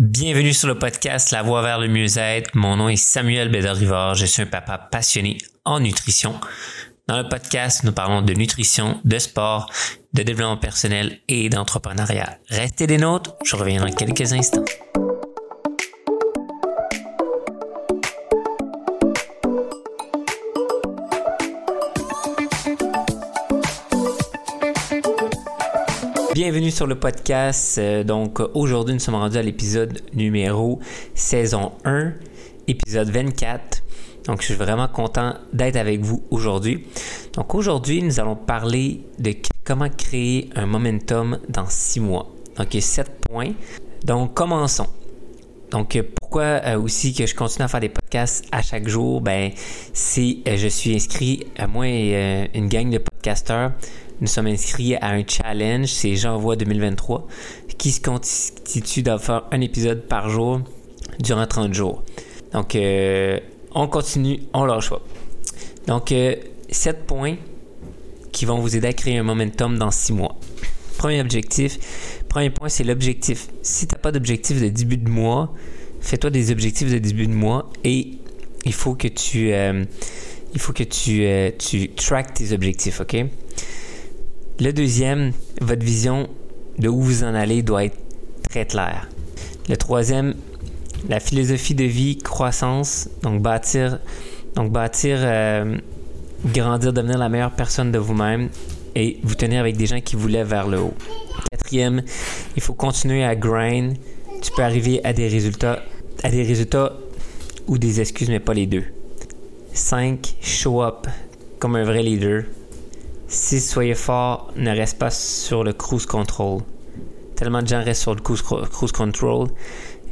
Bienvenue sur le podcast La Voie vers le mieux-être. Mon nom est Samuel Bédard-Rivard. Je suis un papa passionné en nutrition. Dans le podcast, nous parlons de nutrition, de sport, de développement personnel et d'entrepreneuriat. Restez des nôtres. Je reviens dans quelques instants. Bienvenue sur le podcast. Euh, donc aujourd'hui, nous sommes rendus à l'épisode numéro saison 1, épisode 24. Donc je suis vraiment content d'être avec vous aujourd'hui. Donc aujourd'hui, nous allons parler de comment créer un momentum dans 6 mois. Donc 7 points. Donc commençons. Donc pourquoi euh, aussi que je continue à faire des podcasts à chaque jour? Ben c'est euh, je suis inscrit à moi et une gang de podcasteurs nous sommes inscrits à un challenge, c'est J'envoie 2023, qui se constitue de faire un épisode par jour durant 30 jours. Donc, euh, on continue, on lâche pas. Donc, euh, 7 points qui vont vous aider à créer un momentum dans 6 mois. Premier objectif. Premier point, c'est l'objectif. Si tu n'as pas d'objectif de début de mois, fais-toi des objectifs de début de mois et il faut que tu, euh, il faut que tu, euh, tu track tes objectifs, OK? Le deuxième, votre vision de où vous en allez doit être très claire. Le troisième, la philosophie de vie, croissance, donc bâtir, donc bâtir, euh, grandir, devenir la meilleure personne de vous-même et vous tenir avec des gens qui vous lèvent vers le haut. Quatrième, il faut continuer à grind. Tu peux arriver à des résultats, à des résultats ou des excuses, mais pas les deux. 5. Show up comme un vrai leader. Si soyez fort, ne reste pas sur le cruise control. Tellement de gens restent sur le cruise, control,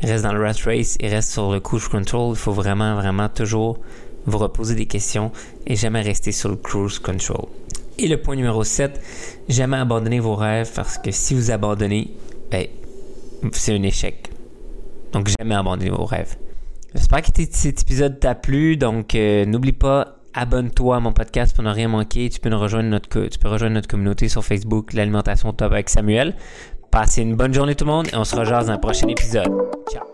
ils restent dans le rat race, ils restent sur le cruise control. Il faut vraiment, vraiment toujours vous reposer des questions et jamais rester sur le cruise control. Et le point numéro 7, jamais abandonner vos rêves parce que si vous abandonnez, ben, c'est un échec. Donc jamais abandonner vos rêves. J'espère que cet épisode t'a plu. Donc euh, n'oublie pas abonne-toi à mon podcast pour ne rien manquer. Tu peux, nous rejoindre notre, tu peux rejoindre notre communauté sur Facebook, l'alimentation top avec Samuel. Passez une bonne journée tout le monde et on se rejoint dans un prochain épisode. Ciao.